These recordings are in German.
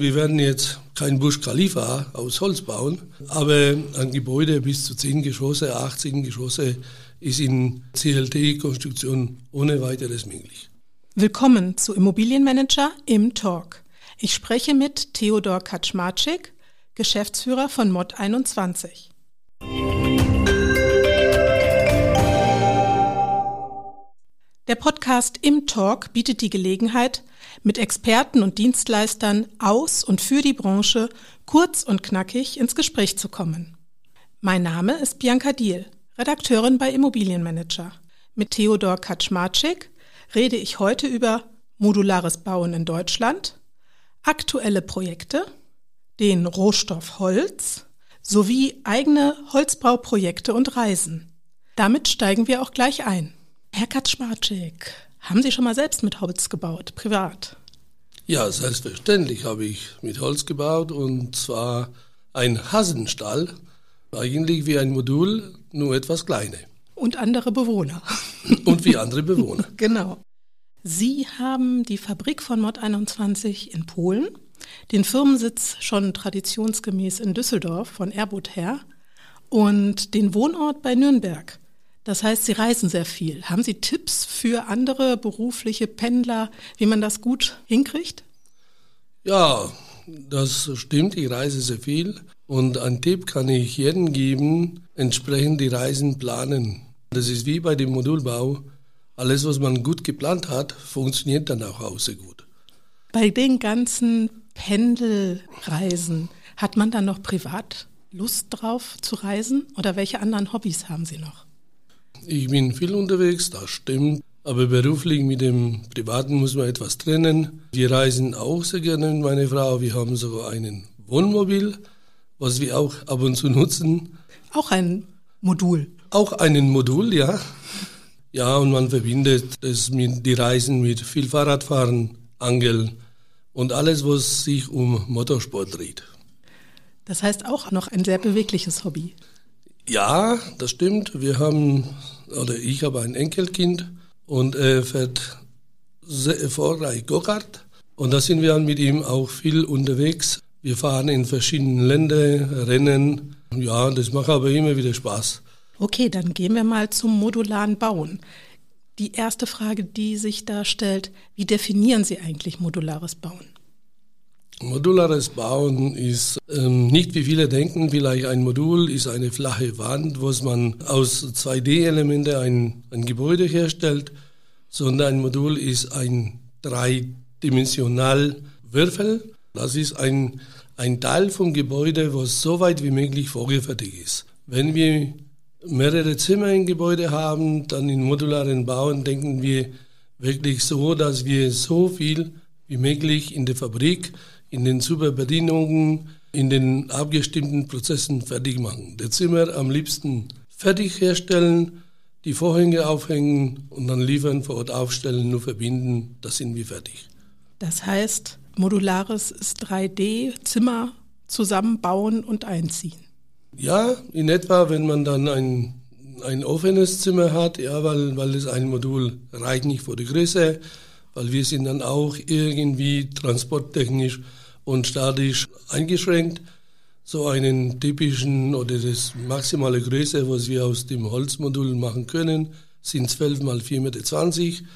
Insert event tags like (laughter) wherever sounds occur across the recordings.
Wir werden jetzt kein Busch Khalifa aus Holz bauen, aber ein Gebäude bis zu 10 Geschosse, 18 Geschosse ist in CLT-Konstruktion ohne weiteres möglich. Willkommen zu Immobilienmanager im Talk. Ich spreche mit Theodor Kaczmarczyk, Geschäftsführer von Mod 21. Der Podcast Im Talk bietet die Gelegenheit, mit Experten und Dienstleistern aus und für die Branche kurz und knackig ins Gespräch zu kommen. Mein Name ist Bianca Diel, Redakteurin bei Immobilienmanager. Mit Theodor Kaczmarczyk rede ich heute über modulares Bauen in Deutschland, aktuelle Projekte, den Rohstoff Holz sowie eigene Holzbauprojekte und Reisen. Damit steigen wir auch gleich ein. Herr Kaczmarczyk, haben Sie schon mal selbst mit Holz gebaut, privat? Ja, selbstverständlich habe ich mit Holz gebaut und zwar ein Hasenstall, eigentlich wie ein Modul, nur etwas kleiner. Und andere Bewohner. (laughs) und wie andere Bewohner. (laughs) genau. Sie haben die Fabrik von Mod 21 in Polen, den Firmensitz schon traditionsgemäß in Düsseldorf von Airbus her und den Wohnort bei Nürnberg. Das heißt, Sie reisen sehr viel. Haben Sie Tipps für andere berufliche Pendler, wie man das gut hinkriegt? Ja, das stimmt. Ich reise sehr viel. Und ein Tipp kann ich jedem geben, entsprechend die Reisen planen. Das ist wie bei dem Modulbau. Alles, was man gut geplant hat, funktioniert dann auch auch sehr gut. Bei den ganzen Pendelreisen, hat man dann noch privat Lust drauf zu reisen? Oder welche anderen Hobbys haben Sie noch? Ich bin viel unterwegs, das stimmt. Aber beruflich mit dem Privaten muss man etwas trennen. Wir reisen auch sehr gerne mit meiner Frau. Wir haben sogar einen Wohnmobil, was wir auch ab und zu nutzen. Auch ein Modul. Auch einen Modul, ja. Ja, und man verbindet das mit die Reisen mit viel Fahrradfahren, Angeln und alles, was sich um Motorsport dreht. Das heißt auch noch ein sehr bewegliches Hobby. Ja, das stimmt. Wir haben, oder ich habe ein Enkelkind und er fährt sehr erfolgreich Go-Kart. Und da sind wir mit ihm auch viel unterwegs. Wir fahren in verschiedenen Ländern, Rennen. Ja, das macht aber immer wieder Spaß. Okay, dann gehen wir mal zum modularen Bauen. Die erste Frage, die sich da stellt, wie definieren Sie eigentlich modulares Bauen? Modulares Bauen ist ähm, nicht wie viele denken, vielleicht ein Modul ist eine flache Wand, wo man aus 2D-Elementen ein, ein Gebäude herstellt, sondern ein Modul ist ein dreidimensional Würfel. Das ist ein, ein Teil vom Gebäude, was so weit wie möglich vorgefertigt ist. Wenn wir mehrere Zimmer im Gebäude haben, dann in modularen Bauen denken wir wirklich so, dass wir so viel wie möglich in der Fabrik in den Superbedienungen, in den abgestimmten Prozessen fertig machen. Das Zimmer am liebsten fertig herstellen, die Vorhänge aufhängen und dann liefern, vor Ort aufstellen, nur verbinden, da sind wir fertig. Das heißt, modulares ist 3D, Zimmer zusammenbauen und einziehen. Ja, in etwa, wenn man dann ein, ein offenes Zimmer hat, ja, weil, weil es ein Modul reicht nicht vor die Größe, weil wir sind dann auch irgendwie transporttechnisch und statisch eingeschränkt. So einen typischen oder das maximale Größe, was wir aus dem Holzmodul machen können, sind 12 mal 4,20 Meter.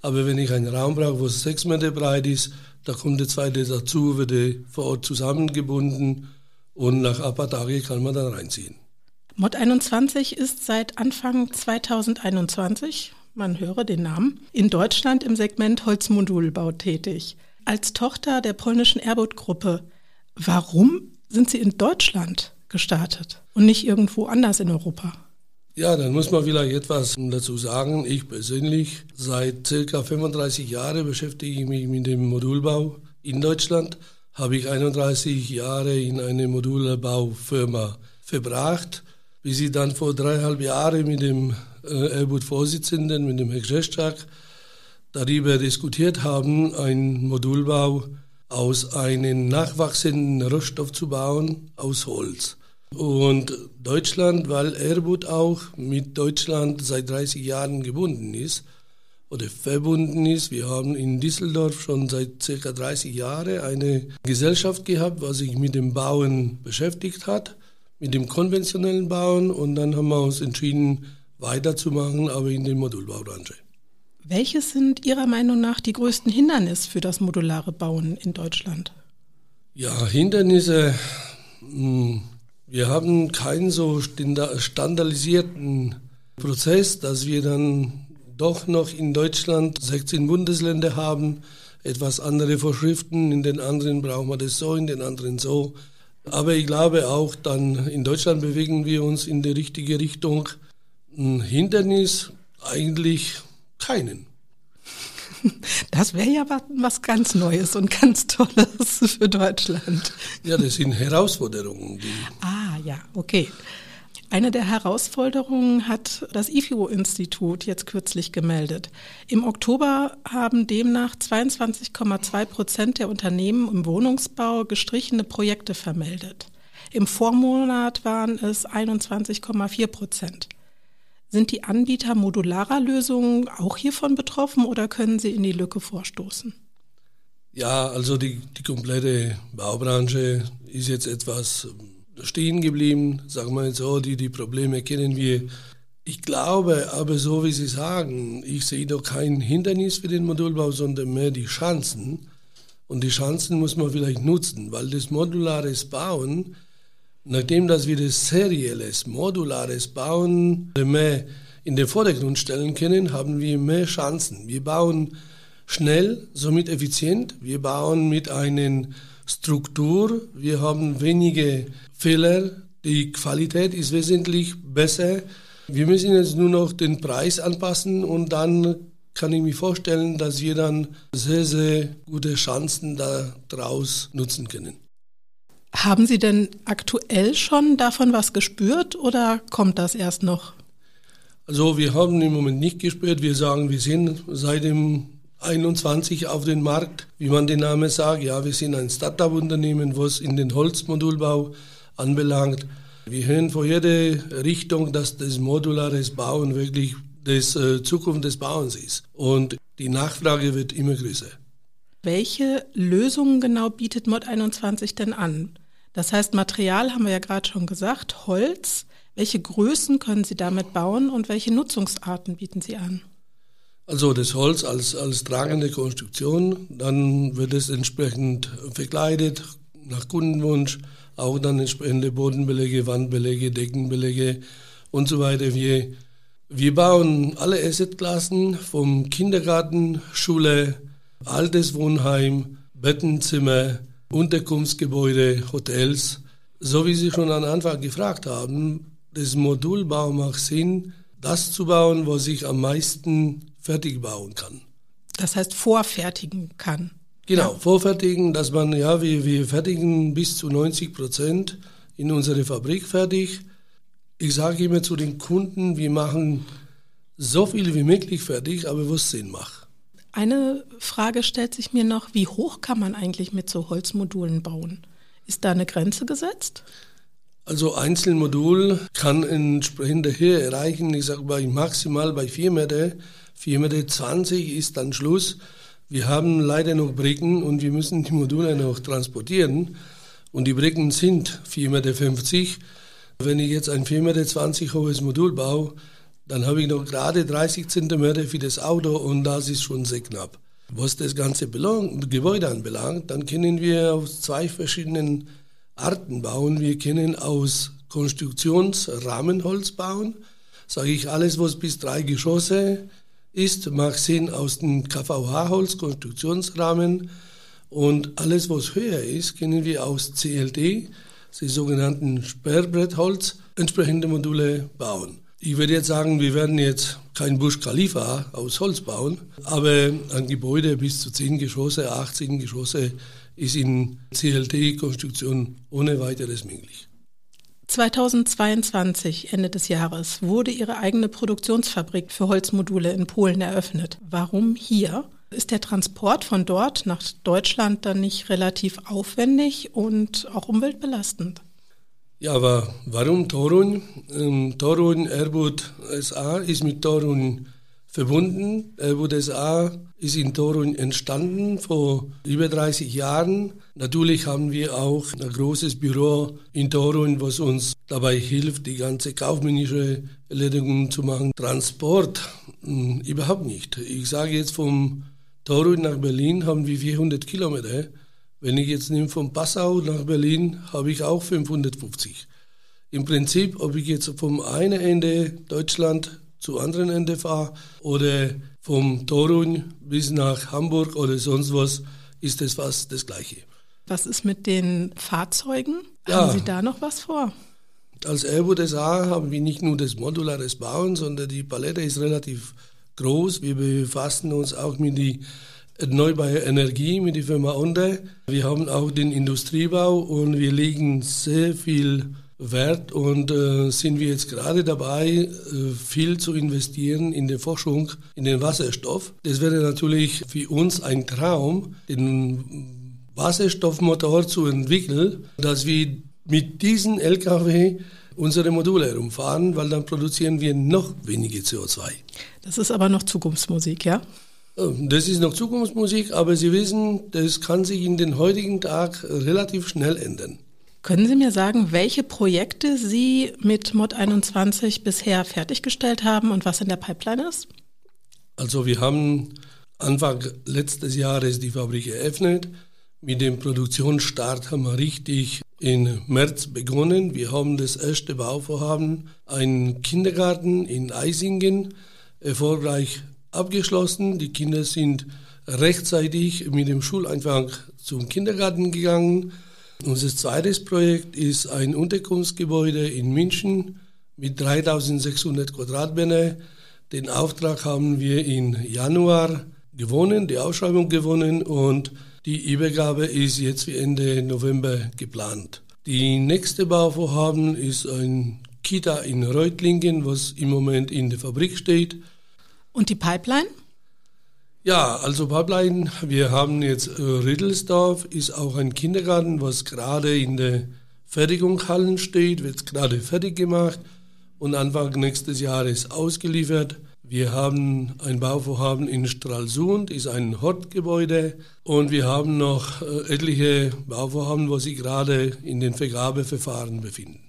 Aber wenn ich einen Raum brauche, wo es 6 Meter breit ist, da kommt der zweite dazu, wird vor Ort zusammengebunden und nach ein paar Tagen kann man dann reinziehen. Mod 21 ist seit Anfang 2021, man höre den Namen, in Deutschland im Segment Holzmodulbau tätig als Tochter der polnischen Airbus-Gruppe. Warum sind Sie in Deutschland gestartet und nicht irgendwo anders in Europa? Ja, dann muss man vielleicht etwas dazu sagen. Ich persönlich seit circa 35 Jahren beschäftige ich mich mit dem Modulbau in Deutschland. Habe ich 31 Jahre in einer Modulbaufirma verbracht, bis ich dann vor dreieinhalb Jahren mit dem äh, Airbus-Vorsitzenden, mit dem Herrn Grzeszczak, darüber diskutiert haben, einen Modulbau aus einem nachwachsenden Rohstoff zu bauen, aus Holz. Und Deutschland, weil Airbus auch mit Deutschland seit 30 Jahren gebunden ist, oder verbunden ist. Wir haben in Düsseldorf schon seit circa 30 Jahren eine Gesellschaft gehabt, was sich mit dem Bauen beschäftigt hat, mit dem konventionellen Bauen und dann haben wir uns entschieden, weiterzumachen, aber in der Modulbaubranche. Welches sind Ihrer Meinung nach die größten Hindernisse für das modulare Bauen in Deutschland? Ja, Hindernisse. Hm, wir haben keinen so standardisierten Prozess, dass wir dann doch noch in Deutschland 16 Bundesländer haben, etwas andere Vorschriften, in den anderen brauchen wir das so, in den anderen so. Aber ich glaube auch dann in Deutschland bewegen wir uns in die richtige Richtung. Ein Hindernis eigentlich keinen. Das wäre ja was ganz Neues und ganz Tolles für Deutschland. Ja, das sind Herausforderungen. ah, ja, okay. Eine der Herausforderungen hat das IFO-Institut jetzt kürzlich gemeldet. Im Oktober haben demnach 22,2 Prozent der Unternehmen im Wohnungsbau gestrichene Projekte vermeldet. Im Vormonat waren es 21,4 Prozent. Sind die Anbieter modularer Lösungen auch hiervon betroffen oder können sie in die Lücke vorstoßen? Ja, also die, die komplette Baubranche ist jetzt etwas stehen geblieben, sagen wir so, die, die Probleme kennen wir. Ich glaube aber, so wie Sie sagen, ich sehe doch kein Hindernis für den Modulbau, sondern mehr die Chancen. Und die Chancen muss man vielleicht nutzen, weil das modulares Bauen Nachdem dass wir das serielles, modulares Bauen mehr in den Vordergrund stellen können, haben wir mehr Chancen. Wir bauen schnell, somit effizient. Wir bauen mit einer Struktur. Wir haben wenige Fehler. Die Qualität ist wesentlich besser. Wir müssen jetzt nur noch den Preis anpassen und dann kann ich mir vorstellen, dass wir dann sehr, sehr gute Chancen daraus nutzen können. Haben Sie denn aktuell schon davon was gespürt oder kommt das erst noch? Also wir haben im Moment nicht gespürt. Wir sagen, wir sind seit dem 21 auf den Markt, wie man den Namen sagt. Ja, wir sind ein Startup-Unternehmen, was in den Holzmodulbau anbelangt. Wir hören vor jeder Richtung, dass das modulares Bauen wirklich das äh, Zukunft des Bauens ist. Und die Nachfrage wird immer größer. Welche Lösungen genau bietet Mod 21 denn an? Das heißt, Material haben wir ja gerade schon gesagt, Holz. Welche Größen können Sie damit bauen und welche Nutzungsarten bieten Sie an? Also das Holz als, als tragende Konstruktion, dann wird es entsprechend verkleidet nach Kundenwunsch, auch dann entsprechende Bodenbeläge, Wandbeläge, Deckenbeläge und so weiter. Wir, wir bauen alle Assetklassen vom Kindergarten, Schule, altes Wohnheim, Bettenzimmer, Unterkunftsgebäude, Hotels. So wie Sie schon am Anfang gefragt haben, das Modulbau macht Sinn, das zu bauen, was ich am meisten fertig bauen kann. Das heißt, vorfertigen kann. Genau, ja. vorfertigen, dass man, ja, wir, wir fertigen bis zu 90 Prozent in unserer Fabrik fertig. Ich sage immer zu den Kunden, wir machen so viel wie möglich fertig, aber was Sinn macht. Eine Frage stellt sich mir noch, wie hoch kann man eigentlich mit so Holzmodulen bauen? Ist da eine Grenze gesetzt? Also Einzelmodul kann entsprechende Höhe erreichen. Ich sage mal maximal bei 4 Meter. 4 Meter 20 ist dann Schluss. Wir haben leider noch Brücken und wir müssen die Module noch transportieren. Und die Brücken sind 4,50 Meter. Wenn ich jetzt ein 4,20 Meter hohes Modul baue, dann habe ich noch gerade 30 Zentimeter für das Auto und das ist schon sehr knapp. Was das ganze Gebäude anbelangt, dann können wir aus zwei verschiedenen Arten bauen. Wir können aus Konstruktionsrahmenholz bauen. Sage ich, alles, was bis drei Geschosse ist, macht Sinn aus dem KVH-Holz, Konstruktionsrahmen. Und alles, was höher ist, können wir aus CLT, die sogenannten Sperrbrettholz, entsprechende Module bauen. Ich würde jetzt sagen, wir werden jetzt kein Busch Khalifa aus Holz bauen, aber ein Gebäude bis zu 10 Geschosse, 18 Geschosse ist in CLT-Konstruktion ohne weiteres möglich. 2022, Ende des Jahres, wurde Ihre eigene Produktionsfabrik für Holzmodule in Polen eröffnet. Warum hier? Ist der Transport von dort nach Deutschland dann nicht relativ aufwendig und auch umweltbelastend? Ja, aber warum Torun? Ähm, Torun Airbus SA ist mit Torun verbunden. Airbus SA ist in Torun entstanden vor über 30 Jahren. Natürlich haben wir auch ein großes Büro in Torun, was uns dabei hilft, die ganze kaufmännische Erledigung zu machen. Transport mh, hm, überhaupt nicht. Ich sage jetzt vom Torun nach Berlin haben wir 400 Kilometer. Wenn ich jetzt nehme von Passau nach Berlin, habe ich auch 550. Im Prinzip, ob ich jetzt vom einen Ende Deutschland zu anderen Ende fahre oder vom Torun bis nach Hamburg oder sonst was, ist das fast das Gleiche. Was ist mit den Fahrzeugen? Ja, haben Sie da noch was vor? Als Airbus SA haben wir nicht nur das modulares Bauen, sondern die Palette ist relativ groß. Wir befassen uns auch mit der erneuerbaren Energie, mit der Firma Onde. Wir haben auch den Industriebau und wir legen sehr viel Wert und äh, sind wir jetzt gerade dabei, äh, viel zu investieren in die Forschung, in den Wasserstoff. Das wäre natürlich für uns ein Traum, den Wasserstoffmotor zu entwickeln, dass wir mit diesen LKW unsere Module herumfahren, weil dann produzieren wir noch weniger CO2. Das ist aber noch Zukunftsmusik, ja? Ähm, das ist noch Zukunftsmusik, aber Sie wissen, das kann sich in den heutigen Tag relativ schnell ändern. Können Sie mir sagen, welche Projekte Sie mit Mod 21 bisher fertiggestellt haben und was in der Pipeline ist? Also wir haben Anfang letztes Jahres die Fabrik eröffnet. Mit dem Produktionsstart haben wir richtig im März begonnen. Wir haben das erste Bauvorhaben, einen Kindergarten in Eisingen, erfolgreich abgeschlossen. Die Kinder sind rechtzeitig mit dem Schuleinfang zum Kindergarten gegangen. Unser zweites Projekt ist ein Unterkunftsgebäude in München mit 3600 Quadratmeter. Den Auftrag haben wir im Januar gewonnen, die Ausschreibung gewonnen und die Übergabe ist jetzt für Ende November geplant. Die nächste Bauvorhaben ist ein Kita in Reutlingen, was im Moment in der Fabrik steht. Und die Pipeline? Ja, also Pipeline, wir haben jetzt äh, Riddelsdorf, ist auch ein Kindergarten, was gerade in der Fertigungshallen steht, wird gerade fertig gemacht und Anfang nächstes Jahres ausgeliefert. Wir haben ein Bauvorhaben in Stralsund, ist ein Hortgebäude und wir haben noch äh, etliche Bauvorhaben, wo sich gerade in den Vergabeverfahren befinden.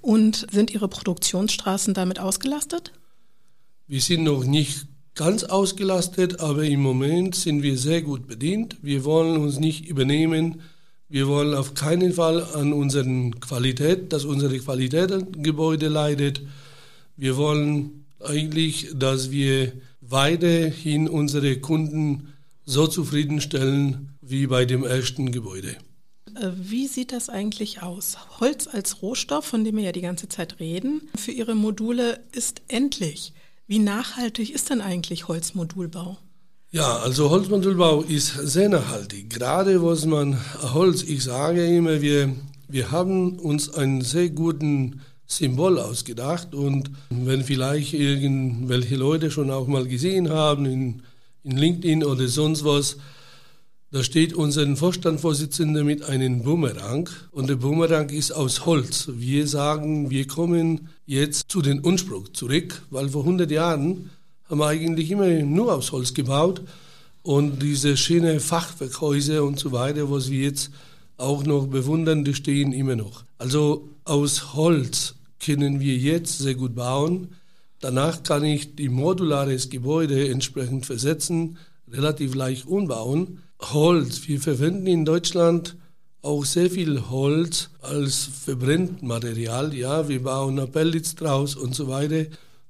Und sind Ihre Produktionsstraßen damit ausgelastet? Wir sind noch nicht ganz ausgelastet, aber im Moment sind wir sehr gut bedient. Wir wollen uns nicht übernehmen. Wir wollen auf keinen Fall an unserer Qualität, dass unsere Qualität am Gebäude leidet. Wir wollen eigentlich, dass wir weiterhin unsere Kunden so zufriedenstellen wie bei dem ersten Gebäude. Äh, wie sieht das eigentlich aus? Holz als Rohstoff, von dem wir ja die ganze Zeit reden, für Ihre Module ist endlich. Wie nachhaltig ist denn eigentlich Holzmodulbau? Ja, also Holzmodulbau ist sehr nachhaltig. Gerade was man Holz, ich sage immer, wir, wir haben uns einen sehr guten Symbol ausgedacht und wenn vielleicht irgendwelche Leute schon auch mal gesehen haben in, in LinkedIn oder sonst was, da steht unser Vorstandsvorsitzender mit einem Bumerang und der Bumerang ist aus Holz. Wir sagen, wir kommen jetzt zu den Unspruch zurück, weil vor 100 Jahren haben wir eigentlich immer nur aus Holz gebaut und diese schönen Fachwerkhäuser und so weiter, was wir jetzt auch noch bewundern, die stehen immer noch. Also aus Holz können wir jetzt sehr gut bauen. Danach kann ich die modulares Gebäude entsprechend versetzen, relativ leicht umbauen Holz. Wir verwenden in Deutschland auch sehr viel Holz als Verbrennmaterial. Ja, wir bauen Pellets draus und so weiter.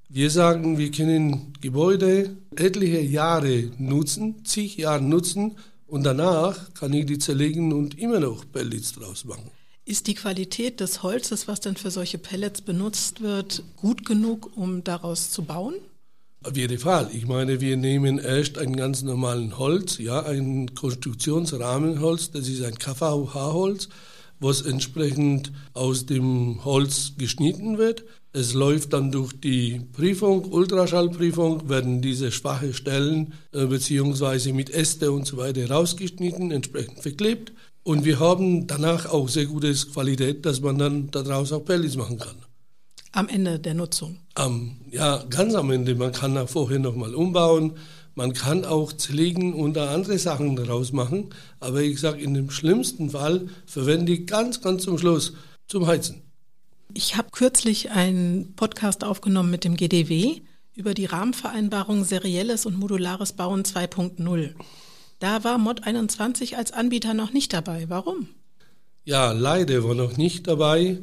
Wir sagen, wir können Gebäude etliche Jahre nutzen, zig Jahre nutzen und danach kann ich die zerlegen und immer noch Pellets draus machen. Ist die Qualität des Holzes, was dann für solche Pellets benutzt wird, gut genug, um daraus zu bauen? Auf jeden Fall. Ich meine, wir nehmen erst einen ganz normalen Holz, ja, ein Konstruktionsrahmenholz, das ist ein KVH-Holz, was entsprechend aus dem Holz geschnitten wird. Es läuft dann durch die Prüfung, Ultraschallprüfung, werden diese schwache Stellen äh, beziehungsweise mit Äste und so weiter rausgeschnitten, entsprechend verklebt. Und wir haben danach auch sehr gute Qualität, dass man dann daraus auch Pellets machen kann. Am Ende der Nutzung? Um, ja, ganz am Ende. Man kann nach vorher nochmal umbauen. Man kann auch zerlegen und andere Sachen daraus machen. Aber ich sage, in dem schlimmsten Fall verwende ich ganz, ganz zum Schluss zum Heizen. Ich habe kürzlich einen Podcast aufgenommen mit dem GDW über die Rahmenvereinbarung Serielles und Modulares Bauen 2.0. Da war Mod 21 als Anbieter noch nicht dabei. Warum? Ja, leider war noch nicht dabei.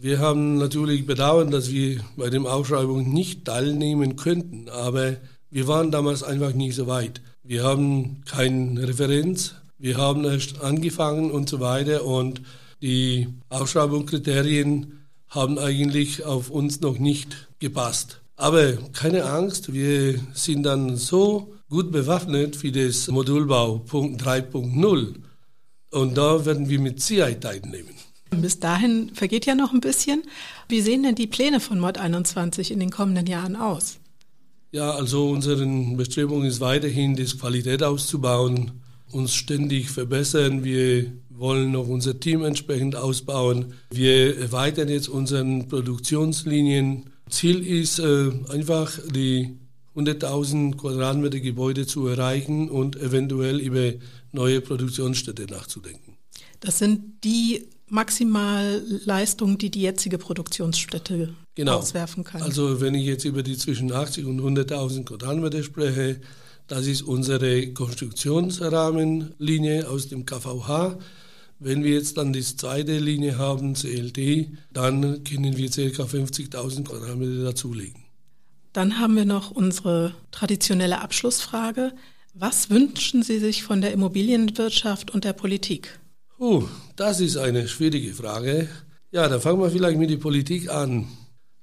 Wir haben natürlich bedauert, dass wir bei den Ausschreibungen nicht teilnehmen könnten, aber wir waren damals einfach nicht so weit. Wir haben keine Referenz, wir haben erst angefangen und so weiter und die Ausschreibungskriterien haben eigentlich auf uns noch nicht gepasst. Aber keine Angst, wir sind dann so gut bewaffnet für das Modulbau 3.0 und da werden wir mit Sicherheit teilnehmen. Bis dahin vergeht ja noch ein bisschen. Wie sehen denn die Pläne von Mod 21 in den kommenden Jahren aus? Ja, also unsere Bestrebung ist weiterhin, die Qualität auszubauen, uns ständig verbessern. Wir wollen noch unser Team entsprechend ausbauen. Wir erweitern jetzt unsere Produktionslinien. Ziel ist äh, einfach, die 100.000 Quadratmeter Gebäude zu erreichen und eventuell über neue Produktionsstätte nachzudenken. Das sind die Maximalleistung, die die jetzige Produktionsstätte genau. auswerfen kann. Also wenn ich jetzt über die zwischen 80 und 100.000 Quadratmeter spreche, das ist unsere Konstruktionsrahmenlinie aus dem KVH. Wenn wir jetzt dann die zweite Linie haben, CLT, dann können wir ca. 50.000 Quadratmeter dazulegen. Dann haben wir noch unsere traditionelle Abschlussfrage. Was wünschen Sie sich von der Immobilienwirtschaft und der Politik? Uh, das ist eine schwierige Frage. Ja, da fangen wir vielleicht mit der Politik an.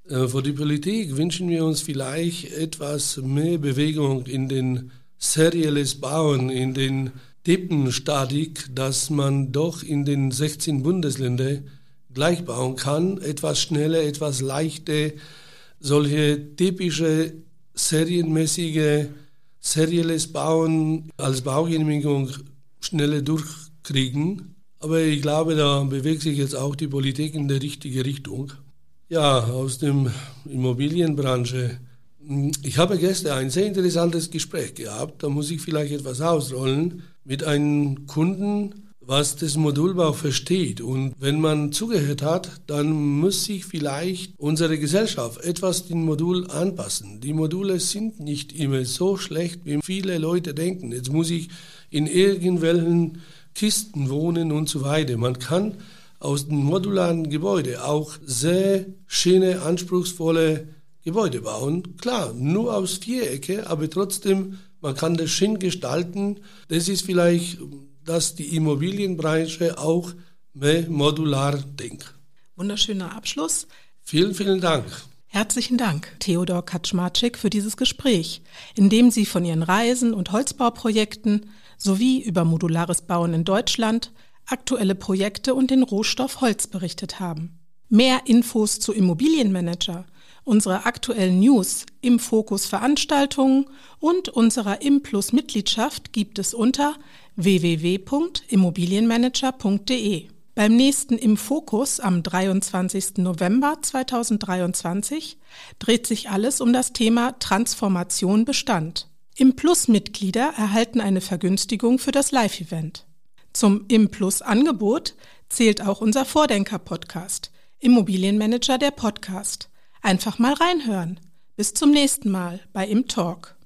Äh, für die Politik wünschen wir uns vielleicht etwas mehr Bewegung in den serielles Bauen, in den Deppenstatik, dass man doch in den 16 Bundesländern gleich bauen kann, etwas schneller, etwas leichter, solche typische serienmäßige serielles Bauen als Baugenehmigung schneller durchkriegen. Aber ich glaube, da bewegt sich jetzt auch die Politik in die richtige Richtung. Ja, aus der Immobilienbranche. Ich habe gestern ein sehr interessantes Gespräch gehabt. Da muss ich vielleicht etwas ausrollen mit einem Kunden, was das Modulbau versteht. Und wenn man zugehört hat, dann muss sich vielleicht unsere Gesellschaft etwas dem Modul anpassen. Die Module sind nicht immer so schlecht, wie viele Leute denken. Jetzt muss ich in irgendwelchen Kisten wohnen und so weiter. Man kann aus dem modularen Gebäude auch sehr schöne, anspruchsvolle Gebäude bauen. Klar, nur aus Vierecke, aber trotzdem, man kann das schön gestalten. Das ist vielleicht, dass die Immobilienbranche auch mehr modular denkt. Wunderschöner Abschluss. Vielen, vielen Dank. Herzlichen Dank, Theodor Kaczmarczyk, für dieses Gespräch, in dem Sie von Ihren Reisen und Holzbauprojekten sowie über modulares Bauen in Deutschland, aktuelle Projekte und den Rohstoff Holz berichtet haben. Mehr Infos zu Immobilienmanager, unsere aktuellen News, im Fokus Veranstaltungen und unserer Implus Mitgliedschaft gibt es unter www.immobilienmanager.de. Beim nächsten Im Fokus am 23. November 2023 dreht sich alles um das Thema Transformation Bestand. Im Plus-Mitglieder erhalten eine Vergünstigung für das Live-Event. Zum Im Plus-Angebot zählt auch unser Vordenker-Podcast, Immobilienmanager der Podcast. Einfach mal reinhören. Bis zum nächsten Mal bei Im Talk.